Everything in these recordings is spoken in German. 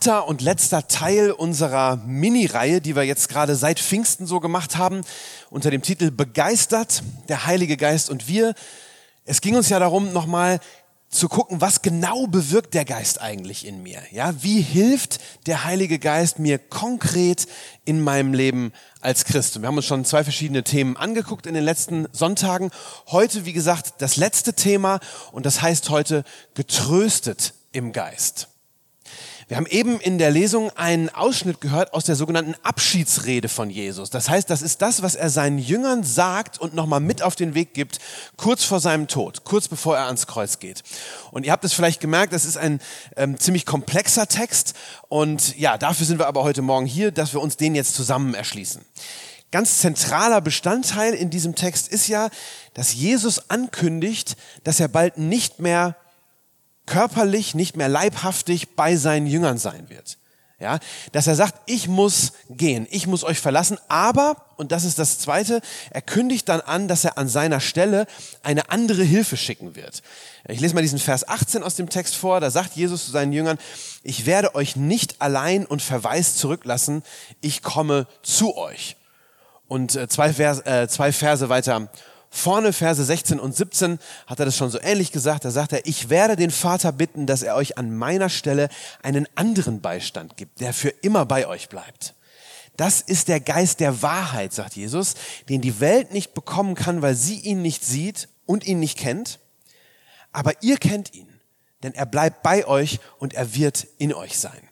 Dritter und letzter Teil unserer Mini-Reihe, die wir jetzt gerade seit Pfingsten so gemacht haben, unter dem Titel Begeistert, der Heilige Geist und wir. Es ging uns ja darum, nochmal zu gucken, was genau bewirkt der Geist eigentlich in mir? Ja, wie hilft der Heilige Geist mir konkret in meinem Leben als Christ? Und wir haben uns schon zwei verschiedene Themen angeguckt in den letzten Sonntagen. Heute, wie gesagt, das letzte Thema und das heißt heute getröstet im Geist. Wir haben eben in der Lesung einen Ausschnitt gehört aus der sogenannten Abschiedsrede von Jesus. Das heißt, das ist das, was er seinen Jüngern sagt und nochmal mit auf den Weg gibt, kurz vor seinem Tod, kurz bevor er ans Kreuz geht. Und ihr habt es vielleicht gemerkt, das ist ein ähm, ziemlich komplexer Text. Und ja, dafür sind wir aber heute Morgen hier, dass wir uns den jetzt zusammen erschließen. Ganz zentraler Bestandteil in diesem Text ist ja, dass Jesus ankündigt, dass er bald nicht mehr körperlich, nicht mehr leibhaftig bei seinen Jüngern sein wird. Ja, dass er sagt, ich muss gehen, ich muss euch verlassen, aber, und das ist das zweite, er kündigt dann an, dass er an seiner Stelle eine andere Hilfe schicken wird. Ich lese mal diesen Vers 18 aus dem Text vor, da sagt Jesus zu seinen Jüngern, ich werde euch nicht allein und verwaist zurücklassen, ich komme zu euch. Und äh, zwei, Vers, äh, zwei Verse weiter Vorne Verse 16 und 17 hat er das schon so ähnlich gesagt. Da sagt er, ich werde den Vater bitten, dass er euch an meiner Stelle einen anderen Beistand gibt, der für immer bei euch bleibt. Das ist der Geist der Wahrheit, sagt Jesus, den die Welt nicht bekommen kann, weil sie ihn nicht sieht und ihn nicht kennt. Aber ihr kennt ihn, denn er bleibt bei euch und er wird in euch sein.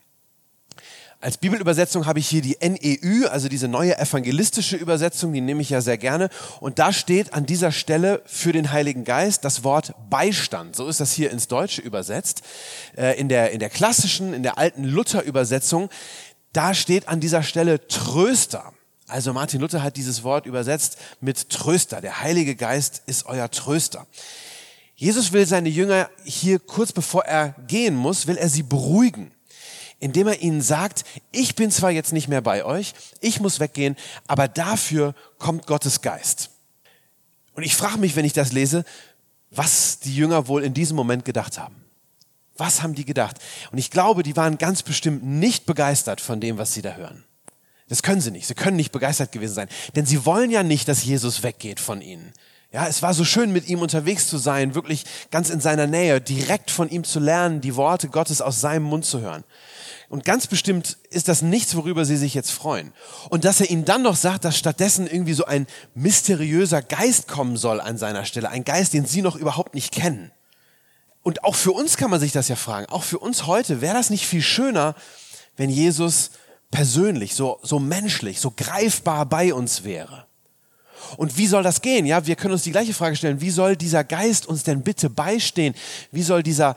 Als Bibelübersetzung habe ich hier die NEU, also diese neue evangelistische Übersetzung, die nehme ich ja sehr gerne. Und da steht an dieser Stelle für den Heiligen Geist das Wort Beistand. So ist das hier ins Deutsche übersetzt. Äh, in der, in der klassischen, in der alten Luther-Übersetzung, da steht an dieser Stelle Tröster. Also Martin Luther hat dieses Wort übersetzt mit Tröster. Der Heilige Geist ist euer Tröster. Jesus will seine Jünger hier kurz bevor er gehen muss, will er sie beruhigen indem er ihnen sagt, ich bin zwar jetzt nicht mehr bei euch, ich muss weggehen, aber dafür kommt Gottes Geist. Und ich frage mich, wenn ich das lese, was die Jünger wohl in diesem Moment gedacht haben. Was haben die gedacht? Und ich glaube, die waren ganz bestimmt nicht begeistert von dem, was sie da hören. Das können sie nicht. Sie können nicht begeistert gewesen sein. Denn sie wollen ja nicht, dass Jesus weggeht von ihnen. Ja, es war so schön, mit ihm unterwegs zu sein, wirklich ganz in seiner Nähe, direkt von ihm zu lernen, die Worte Gottes aus seinem Mund zu hören. Und ganz bestimmt ist das nichts, worüber sie sich jetzt freuen. Und dass er ihnen dann noch sagt, dass stattdessen irgendwie so ein mysteriöser Geist kommen soll an seiner Stelle, ein Geist, den sie noch überhaupt nicht kennen. Und auch für uns kann man sich das ja fragen, auch für uns heute, wäre das nicht viel schöner, wenn Jesus persönlich, so, so menschlich, so greifbar bei uns wäre? Und wie soll das gehen? Ja, wir können uns die gleiche Frage stellen. Wie soll dieser Geist uns denn bitte beistehen? Wie soll dieser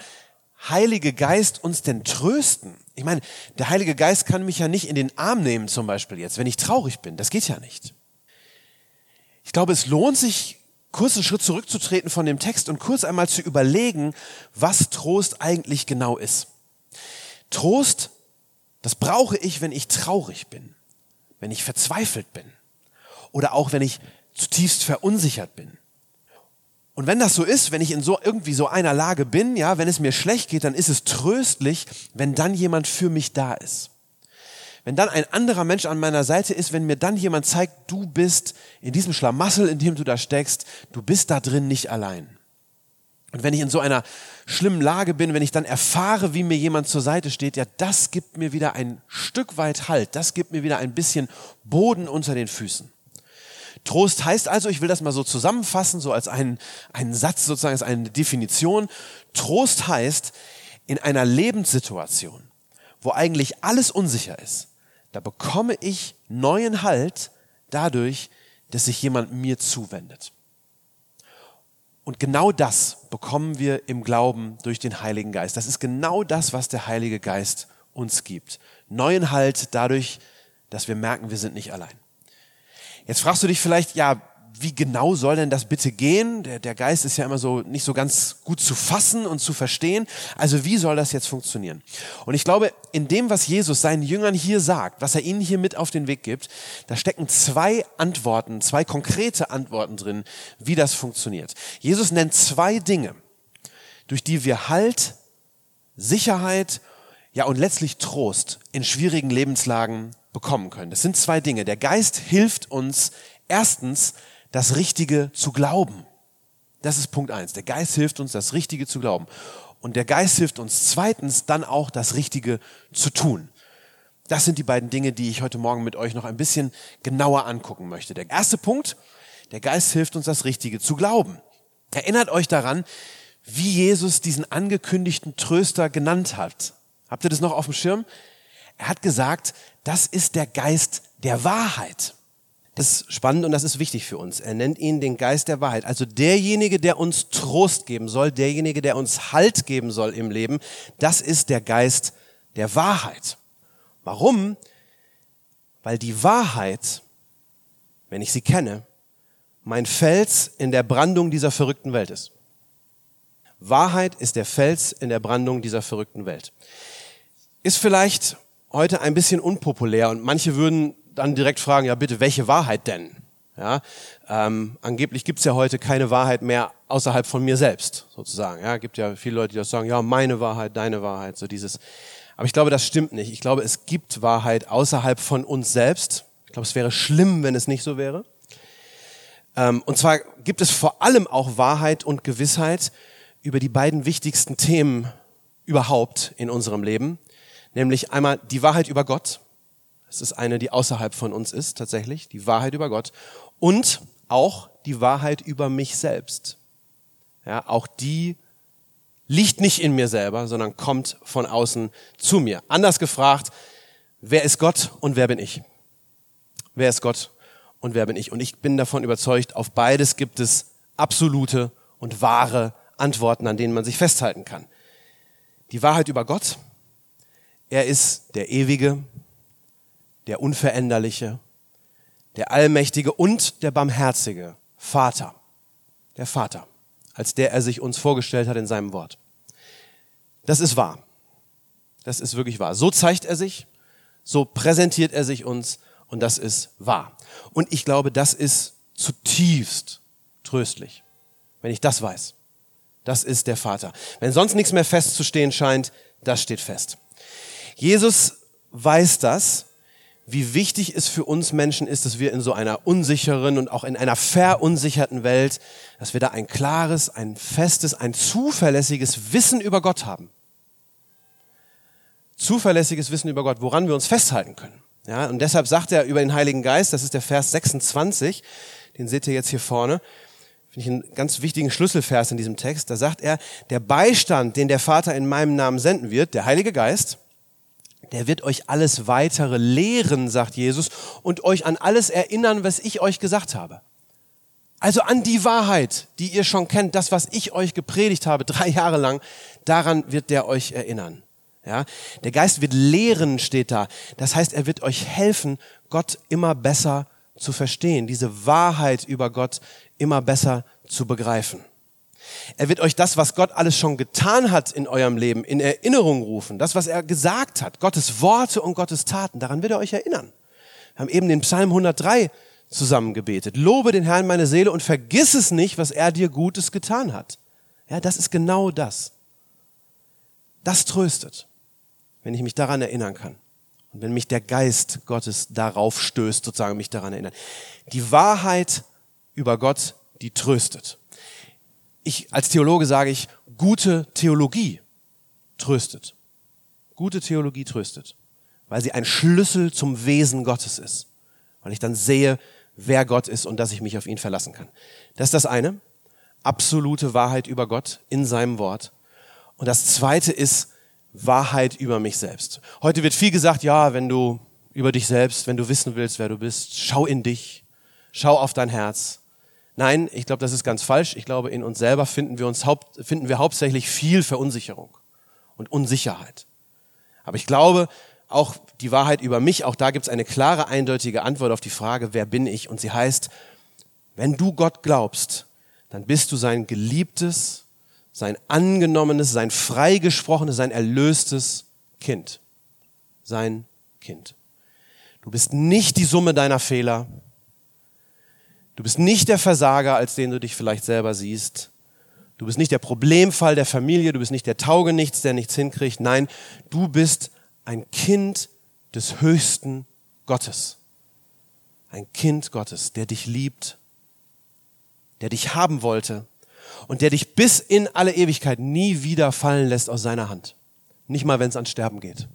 Heilige Geist uns denn trösten? Ich meine, der Heilige Geist kann mich ja nicht in den Arm nehmen, zum Beispiel jetzt, wenn ich traurig bin. Das geht ja nicht. Ich glaube, es lohnt sich, kurz einen Schritt zurückzutreten von dem Text und kurz einmal zu überlegen, was Trost eigentlich genau ist. Trost, das brauche ich, wenn ich traurig bin, wenn ich verzweifelt bin oder auch wenn ich zutiefst verunsichert bin. Und wenn das so ist, wenn ich in so irgendwie so einer Lage bin, ja, wenn es mir schlecht geht, dann ist es tröstlich, wenn dann jemand für mich da ist. Wenn dann ein anderer Mensch an meiner Seite ist, wenn mir dann jemand zeigt, du bist in diesem Schlamassel, in dem du da steckst, du bist da drin nicht allein. Und wenn ich in so einer schlimmen Lage bin, wenn ich dann erfahre, wie mir jemand zur Seite steht, ja, das gibt mir wieder ein Stück weit Halt, das gibt mir wieder ein bisschen Boden unter den Füßen. Trost heißt also, ich will das mal so zusammenfassen, so als einen, einen Satz sozusagen, als eine Definition. Trost heißt, in einer Lebenssituation, wo eigentlich alles unsicher ist, da bekomme ich neuen Halt dadurch, dass sich jemand mir zuwendet. Und genau das bekommen wir im Glauben durch den Heiligen Geist. Das ist genau das, was der Heilige Geist uns gibt. Neuen Halt dadurch, dass wir merken, wir sind nicht allein. Jetzt fragst du dich vielleicht, ja, wie genau soll denn das bitte gehen? Der, der Geist ist ja immer so nicht so ganz gut zu fassen und zu verstehen. Also wie soll das jetzt funktionieren? Und ich glaube, in dem, was Jesus seinen Jüngern hier sagt, was er ihnen hier mit auf den Weg gibt, da stecken zwei Antworten, zwei konkrete Antworten drin, wie das funktioniert. Jesus nennt zwei Dinge, durch die wir Halt, Sicherheit, ja und letztlich Trost in schwierigen Lebenslagen bekommen können. Das sind zwei Dinge. Der Geist hilft uns erstens das Richtige zu glauben. Das ist Punkt eins. Der Geist hilft uns, das Richtige zu glauben. Und der Geist hilft uns zweitens dann auch, das Richtige zu tun. Das sind die beiden Dinge, die ich heute Morgen mit euch noch ein bisschen genauer angucken möchte. Der erste Punkt, der Geist hilft uns, das Richtige zu glauben. Erinnert euch daran, wie Jesus diesen angekündigten Tröster genannt hat. Habt ihr das noch auf dem Schirm? Er hat gesagt, das ist der Geist der Wahrheit. Das ist spannend und das ist wichtig für uns. Er nennt ihn den Geist der Wahrheit. Also derjenige, der uns Trost geben soll, derjenige, der uns Halt geben soll im Leben, das ist der Geist der Wahrheit. Warum? Weil die Wahrheit, wenn ich sie kenne, mein Fels in der Brandung dieser verrückten Welt ist. Wahrheit ist der Fels in der Brandung dieser verrückten Welt. Ist vielleicht heute ein bisschen unpopulär und manche würden dann direkt fragen, ja bitte, welche Wahrheit denn? Ja, ähm, angeblich gibt's ja heute keine Wahrheit mehr außerhalb von mir selbst, sozusagen. Ja, gibt ja viele Leute, die das sagen, ja, meine Wahrheit, deine Wahrheit, so dieses. Aber ich glaube, das stimmt nicht. Ich glaube, es gibt Wahrheit außerhalb von uns selbst. Ich glaube, es wäre schlimm, wenn es nicht so wäre. Ähm, und zwar gibt es vor allem auch Wahrheit und Gewissheit über die beiden wichtigsten Themen überhaupt in unserem Leben, nämlich einmal die Wahrheit über Gott es ist eine, die außerhalb von uns ist, tatsächlich, die Wahrheit über Gott. Und auch die Wahrheit über mich selbst. Ja, auch die liegt nicht in mir selber, sondern kommt von außen zu mir. Anders gefragt, wer ist Gott und wer bin ich? Wer ist Gott und wer bin ich? Und ich bin davon überzeugt, auf beides gibt es absolute und wahre Antworten, an denen man sich festhalten kann. Die Wahrheit über Gott, er ist der ewige, der unveränderliche, der allmächtige und der barmherzige Vater, der Vater, als der er sich uns vorgestellt hat in seinem Wort. Das ist wahr. Das ist wirklich wahr. So zeigt er sich, so präsentiert er sich uns und das ist wahr. Und ich glaube, das ist zutiefst tröstlich, wenn ich das weiß. Das ist der Vater. Wenn sonst nichts mehr festzustehen scheint, das steht fest. Jesus weiß das wie wichtig es für uns Menschen ist, dass wir in so einer unsicheren und auch in einer verunsicherten Welt, dass wir da ein klares, ein festes, ein zuverlässiges Wissen über Gott haben. Zuverlässiges Wissen über Gott, woran wir uns festhalten können. Ja, und deshalb sagt er über den Heiligen Geist, das ist der Vers 26, den seht ihr jetzt hier vorne, finde ich einen ganz wichtigen Schlüsselvers in diesem Text. Da sagt er, der Beistand, den der Vater in meinem Namen senden wird, der Heilige Geist, der wird euch alles weitere lehren, sagt Jesus, und euch an alles erinnern, was ich euch gesagt habe. Also an die Wahrheit, die ihr schon kennt, das, was ich euch gepredigt habe, drei Jahre lang, daran wird der euch erinnern. Ja, der Geist wird lehren, steht da. Das heißt, er wird euch helfen, Gott immer besser zu verstehen, diese Wahrheit über Gott immer besser zu begreifen. Er wird euch das, was Gott alles schon getan hat in eurem Leben, in Erinnerung rufen. Das, was er gesagt hat. Gottes Worte und Gottes Taten. Daran wird er euch erinnern. Wir haben eben den Psalm 103 zusammen gebetet. Lobe den Herrn meine Seele und vergiss es nicht, was er dir Gutes getan hat. Ja, das ist genau das. Das tröstet, wenn ich mich daran erinnern kann. Und wenn mich der Geist Gottes darauf stößt, sozusagen mich daran erinnert. Die Wahrheit über Gott, die tröstet ich als Theologe sage ich, gute Theologie tröstet. Gute Theologie tröstet, weil sie ein Schlüssel zum Wesen Gottes ist. Weil ich dann sehe, wer Gott ist und dass ich mich auf ihn verlassen kann. Das ist das eine. Absolute Wahrheit über Gott in seinem Wort. Und das zweite ist Wahrheit über mich selbst. Heute wird viel gesagt, ja, wenn du über dich selbst, wenn du wissen willst, wer du bist, schau in dich, schau auf dein Herz, Nein, ich glaube, das ist ganz falsch. Ich glaube, in uns selber finden wir, uns haupt, finden wir hauptsächlich viel Verunsicherung und Unsicherheit. Aber ich glaube, auch die Wahrheit über mich, auch da gibt es eine klare, eindeutige Antwort auf die Frage, wer bin ich? Und sie heißt, wenn du Gott glaubst, dann bist du sein geliebtes, sein angenommenes, sein freigesprochenes, sein erlöstes Kind. Sein Kind. Du bist nicht die Summe deiner Fehler. Du bist nicht der Versager, als den du dich vielleicht selber siehst. Du bist nicht der Problemfall der Familie, du bist nicht der Taugenichts, der nichts hinkriegt. Nein, du bist ein Kind des höchsten Gottes. Ein Kind Gottes, der dich liebt, der dich haben wollte und der dich bis in alle Ewigkeit nie wieder fallen lässt aus seiner Hand. Nicht mal, wenn es ans Sterben geht.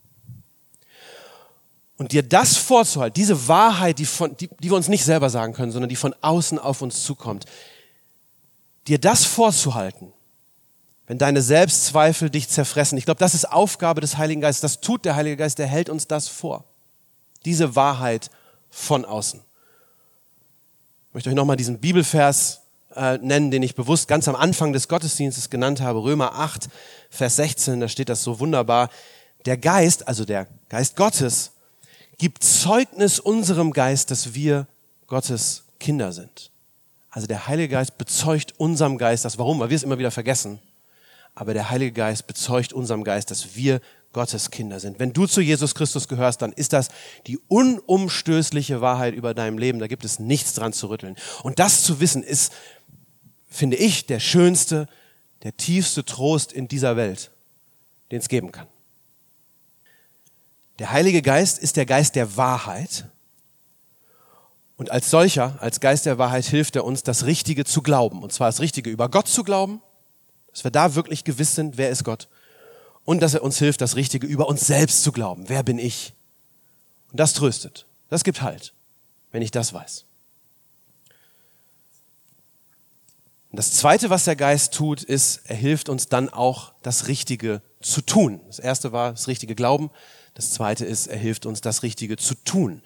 Und dir das vorzuhalten, diese Wahrheit, die, von, die, die wir uns nicht selber sagen können, sondern die von außen auf uns zukommt, dir das vorzuhalten, wenn deine Selbstzweifel dich zerfressen. Ich glaube, das ist Aufgabe des Heiligen Geistes. Das tut der Heilige Geist, der hält uns das vor. Diese Wahrheit von außen. Ich möchte euch nochmal diesen Bibelvers äh, nennen, den ich bewusst ganz am Anfang des Gottesdienstes genannt habe. Römer 8, Vers 16, da steht das so wunderbar. Der Geist, also der Geist Gottes, gibt Zeugnis unserem Geist, dass wir Gottes Kinder sind. Also der Heilige Geist bezeugt unserem Geist das. Warum? Weil wir es immer wieder vergessen. Aber der Heilige Geist bezeugt unserem Geist, dass wir Gottes Kinder sind. Wenn du zu Jesus Christus gehörst, dann ist das die unumstößliche Wahrheit über deinem Leben. Da gibt es nichts dran zu rütteln. Und das zu wissen ist, finde ich, der schönste, der tiefste Trost in dieser Welt, den es geben kann. Der Heilige Geist ist der Geist der Wahrheit. Und als solcher, als Geist der Wahrheit, hilft er uns, das Richtige zu glauben. Und zwar das Richtige über Gott zu glauben, dass wir da wirklich gewiss sind, wer ist Gott. Und dass er uns hilft, das Richtige über uns selbst zu glauben. Wer bin ich? Und das tröstet. Das gibt Halt, wenn ich das weiß. Und das Zweite, was der Geist tut, ist, er hilft uns dann auch, das Richtige zu tun. Das Erste war das richtige Glauben. Das zweite ist, er hilft uns, das Richtige zu tun.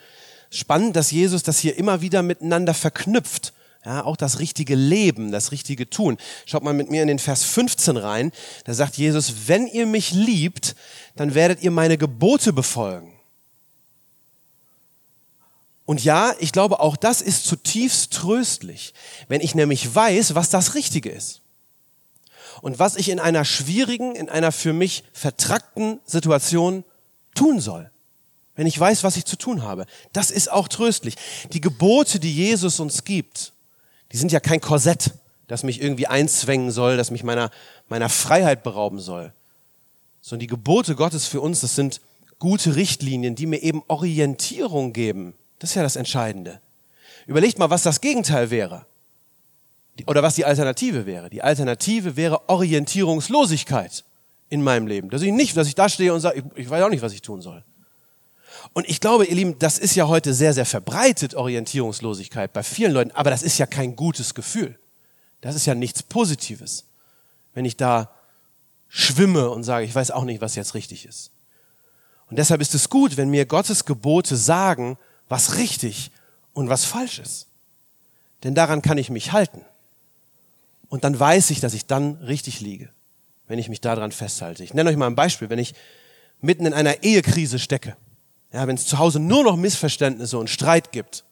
Spannend, dass Jesus das hier immer wieder miteinander verknüpft. Ja, auch das richtige Leben, das richtige Tun. Schaut mal mit mir in den Vers 15 rein. Da sagt Jesus, wenn ihr mich liebt, dann werdet ihr meine Gebote befolgen. Und ja, ich glaube, auch das ist zutiefst tröstlich, wenn ich nämlich weiß, was das Richtige ist. Und was ich in einer schwierigen, in einer für mich vertrackten Situation tun soll. Wenn ich weiß, was ich zu tun habe. Das ist auch tröstlich. Die Gebote, die Jesus uns gibt, die sind ja kein Korsett, das mich irgendwie einzwängen soll, das mich meiner, meiner Freiheit berauben soll. Sondern die Gebote Gottes für uns, das sind gute Richtlinien, die mir eben Orientierung geben. Das ist ja das Entscheidende. Überlegt mal, was das Gegenteil wäre. Oder was die Alternative wäre. Die Alternative wäre Orientierungslosigkeit in meinem Leben. Dass ich nicht, dass ich da stehe und sage, ich, ich weiß auch nicht, was ich tun soll. Und ich glaube, ihr Lieben, das ist ja heute sehr, sehr verbreitet, Orientierungslosigkeit bei vielen Leuten, aber das ist ja kein gutes Gefühl. Das ist ja nichts Positives, wenn ich da schwimme und sage, ich weiß auch nicht, was jetzt richtig ist. Und deshalb ist es gut, wenn mir Gottes Gebote sagen, was richtig und was falsch ist. Denn daran kann ich mich halten. Und dann weiß ich, dass ich dann richtig liege wenn ich mich daran festhalte. Ich nenne euch mal ein Beispiel, wenn ich mitten in einer Ehekrise stecke, ja, wenn es zu Hause nur noch Missverständnisse und Streit gibt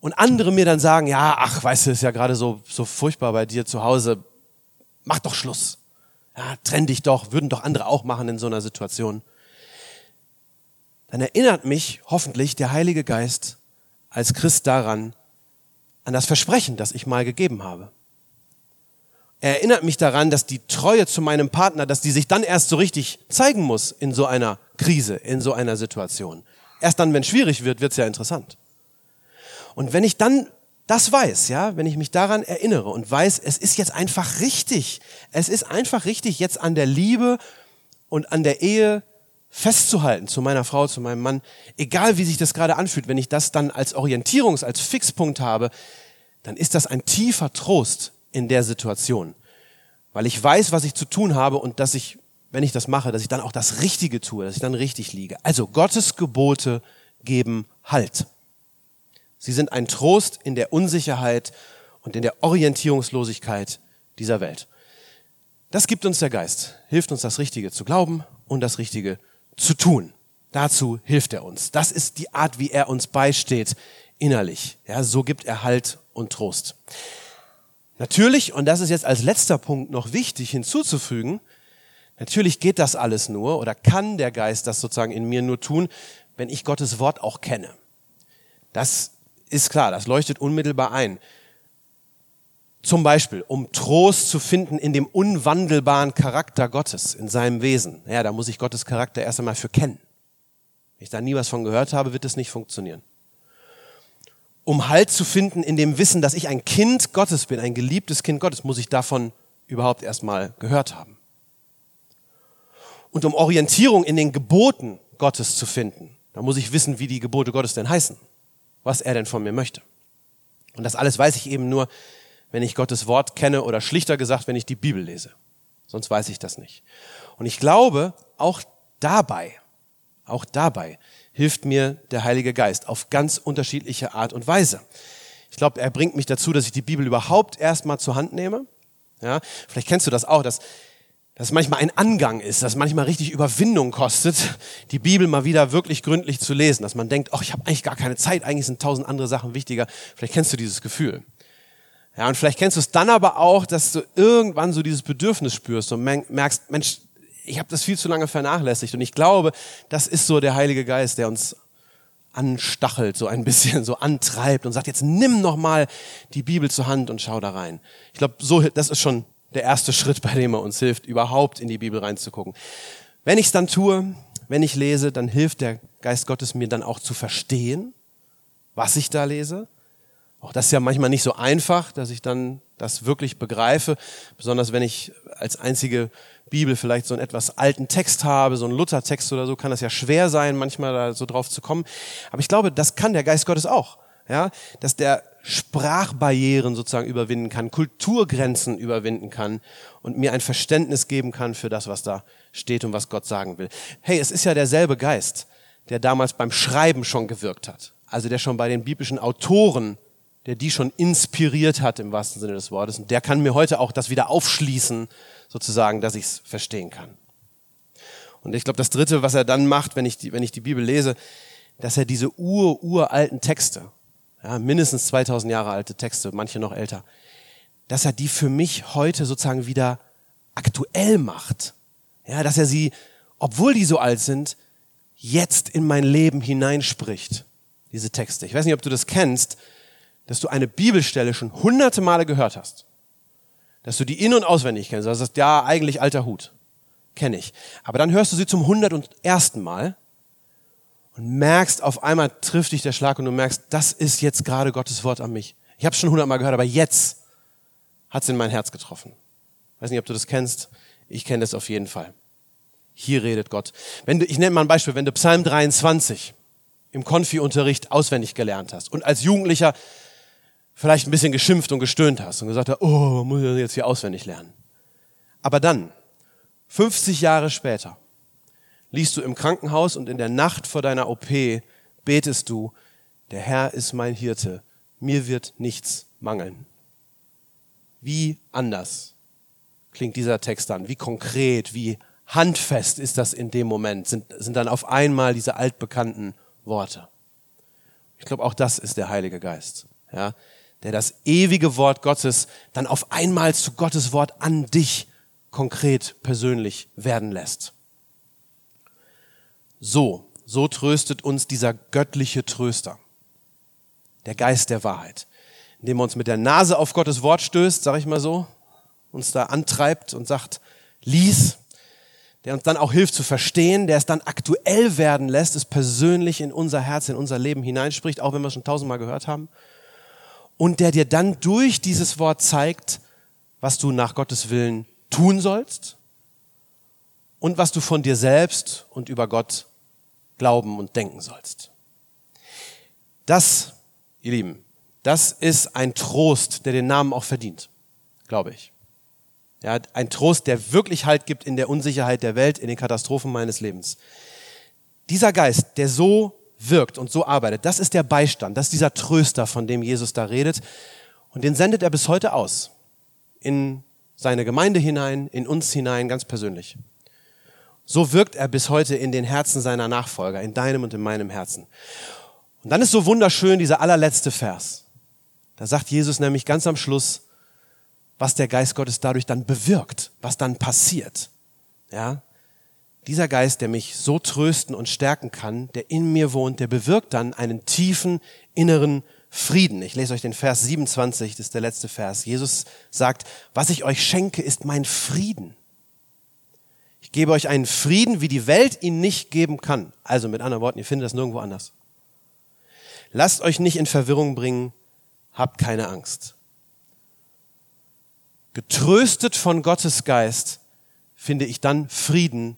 und andere mir dann sagen, ja, ach, weißt du, ist ja gerade so, so furchtbar bei dir zu Hause, mach doch Schluss. Ja, trenn dich doch, würden doch andere auch machen in so einer Situation. Dann erinnert mich hoffentlich der Heilige Geist als Christ daran, an das Versprechen, das ich mal gegeben habe. Er erinnert mich daran, dass die Treue zu meinem Partner, dass die sich dann erst so richtig zeigen muss in so einer Krise, in so einer Situation. Erst dann, wenn es schwierig wird, wird es ja interessant. Und wenn ich dann das weiß, ja, wenn ich mich daran erinnere und weiß, es ist jetzt einfach richtig, es ist einfach richtig, jetzt an der Liebe und an der Ehe festzuhalten zu meiner Frau, zu meinem Mann, egal wie sich das gerade anfühlt, wenn ich das dann als Orientierungs-, als Fixpunkt habe, dann ist das ein tiefer Trost in der Situation. Weil ich weiß, was ich zu tun habe und dass ich, wenn ich das mache, dass ich dann auch das Richtige tue, dass ich dann richtig liege. Also Gottes Gebote geben Halt. Sie sind ein Trost in der Unsicherheit und in der Orientierungslosigkeit dieser Welt. Das gibt uns der Geist, hilft uns das Richtige zu glauben und das Richtige zu tun. Dazu hilft er uns. Das ist die Art, wie er uns beisteht innerlich. Ja, so gibt er Halt und Trost. Natürlich, und das ist jetzt als letzter Punkt noch wichtig hinzuzufügen, natürlich geht das alles nur oder kann der Geist das sozusagen in mir nur tun, wenn ich Gottes Wort auch kenne. Das ist klar, das leuchtet unmittelbar ein. Zum Beispiel, um Trost zu finden in dem unwandelbaren Charakter Gottes, in seinem Wesen. Ja, da muss ich Gottes Charakter erst einmal für kennen. Wenn ich da nie was von gehört habe, wird es nicht funktionieren. Um Halt zu finden in dem Wissen, dass ich ein Kind Gottes bin, ein geliebtes Kind Gottes, muss ich davon überhaupt erstmal gehört haben. Und um Orientierung in den Geboten Gottes zu finden, da muss ich wissen, wie die Gebote Gottes denn heißen, was er denn von mir möchte. Und das alles weiß ich eben nur, wenn ich Gottes Wort kenne oder schlichter gesagt, wenn ich die Bibel lese. Sonst weiß ich das nicht. Und ich glaube, auch dabei, auch dabei hilft mir der Heilige Geist auf ganz unterschiedliche Art und Weise. Ich glaube, er bringt mich dazu, dass ich die Bibel überhaupt erstmal zur Hand nehme. Ja, vielleicht kennst du das auch, dass, dass manchmal ein Angang ist, dass manchmal richtig Überwindung kostet, die Bibel mal wieder wirklich gründlich zu lesen, dass man denkt, oh, ich habe eigentlich gar keine Zeit, eigentlich sind tausend andere Sachen wichtiger. Vielleicht kennst du dieses Gefühl. Ja, und vielleicht kennst du es dann aber auch, dass du irgendwann so dieses Bedürfnis spürst und merkst, Mensch, ich habe das viel zu lange vernachlässigt. Und ich glaube, das ist so der Heilige Geist, der uns anstachelt, so ein bisschen, so antreibt und sagt, jetzt nimm noch mal die Bibel zur Hand und schau da rein. Ich glaube, so, das ist schon der erste Schritt, bei dem er uns hilft, überhaupt in die Bibel reinzugucken. Wenn ich es dann tue, wenn ich lese, dann hilft der Geist Gottes mir dann auch zu verstehen, was ich da lese auch das ist ja manchmal nicht so einfach, dass ich dann das wirklich begreife, besonders wenn ich als einzige Bibel vielleicht so einen etwas alten Text habe, so einen Luthertext oder so, kann das ja schwer sein, manchmal da so drauf zu kommen. Aber ich glaube, das kann der Geist Gottes auch. Ja, dass der Sprachbarrieren sozusagen überwinden kann, Kulturgrenzen überwinden kann und mir ein Verständnis geben kann für das, was da steht und was Gott sagen will. Hey, es ist ja derselbe Geist, der damals beim Schreiben schon gewirkt hat. Also der schon bei den biblischen Autoren der die schon inspiriert hat im wahrsten Sinne des Wortes. Und der kann mir heute auch das wieder aufschließen, sozusagen, dass ich es verstehen kann. Und ich glaube, das Dritte, was er dann macht, wenn ich die, wenn ich die Bibel lese, dass er diese ur, uralten Texte, ja, mindestens 2000 Jahre alte Texte, manche noch älter, dass er die für mich heute sozusagen wieder aktuell macht. Ja, dass er sie, obwohl die so alt sind, jetzt in mein Leben hineinspricht, diese Texte. Ich weiß nicht, ob du das kennst, dass du eine Bibelstelle schon hunderte Male gehört hast. Dass du die in- und auswendig kennst. Also sagst, ja, eigentlich alter Hut. Kenne ich. Aber dann hörst du sie zum hundert und ersten Mal und merkst, auf einmal trifft dich der Schlag und du merkst, das ist jetzt gerade Gottes Wort an mich. Ich habe es schon hundertmal gehört, aber jetzt hat es in mein Herz getroffen. Weiß nicht, ob du das kennst. Ich kenne das auf jeden Fall. Hier redet Gott. Wenn du, ich nenne mal ein Beispiel, wenn du Psalm 23 im Konfi-Unterricht auswendig gelernt hast und als Jugendlicher vielleicht ein bisschen geschimpft und gestöhnt hast und gesagt hast, oh, muss ich jetzt hier auswendig lernen. Aber dann, 50 Jahre später, liest du im Krankenhaus und in der Nacht vor deiner OP betest du, der Herr ist mein Hirte, mir wird nichts mangeln. Wie anders klingt dieser Text dann? Wie konkret, wie handfest ist das in dem Moment? Sind, sind dann auf einmal diese altbekannten Worte? Ich glaube, auch das ist der Heilige Geist. Ja, der das ewige Wort Gottes dann auf einmal zu Gottes Wort an dich konkret persönlich werden lässt. So, so tröstet uns dieser göttliche Tröster, der Geist der Wahrheit, indem er uns mit der Nase auf Gottes Wort stößt, sag ich mal so, uns da antreibt und sagt, lies, der uns dann auch hilft zu verstehen, der es dann aktuell werden lässt, es persönlich in unser Herz, in unser Leben hineinspricht, auch wenn wir es schon tausendmal gehört haben und der dir dann durch dieses Wort zeigt, was du nach Gottes Willen tun sollst und was du von dir selbst und über Gott glauben und denken sollst. Das, ihr Lieben, das ist ein Trost, der den Namen auch verdient, glaube ich. Ja, ein Trost, der wirklich Halt gibt in der Unsicherheit der Welt, in den Katastrophen meines Lebens. Dieser Geist, der so wirkt und so arbeitet. Das ist der Beistand, das ist dieser Tröster, von dem Jesus da redet. Und den sendet er bis heute aus. In seine Gemeinde hinein, in uns hinein, ganz persönlich. So wirkt er bis heute in den Herzen seiner Nachfolger, in deinem und in meinem Herzen. Und dann ist so wunderschön dieser allerletzte Vers. Da sagt Jesus nämlich ganz am Schluss, was der Geist Gottes dadurch dann bewirkt, was dann passiert. Ja? Dieser Geist, der mich so trösten und stärken kann, der in mir wohnt, der bewirkt dann einen tiefen inneren Frieden. Ich lese euch den Vers 27, das ist der letzte Vers. Jesus sagt, was ich euch schenke, ist mein Frieden. Ich gebe euch einen Frieden, wie die Welt ihn nicht geben kann. Also mit anderen Worten, ihr findet das nirgendwo anders. Lasst euch nicht in Verwirrung bringen, habt keine Angst. Getröstet von Gottes Geist finde ich dann Frieden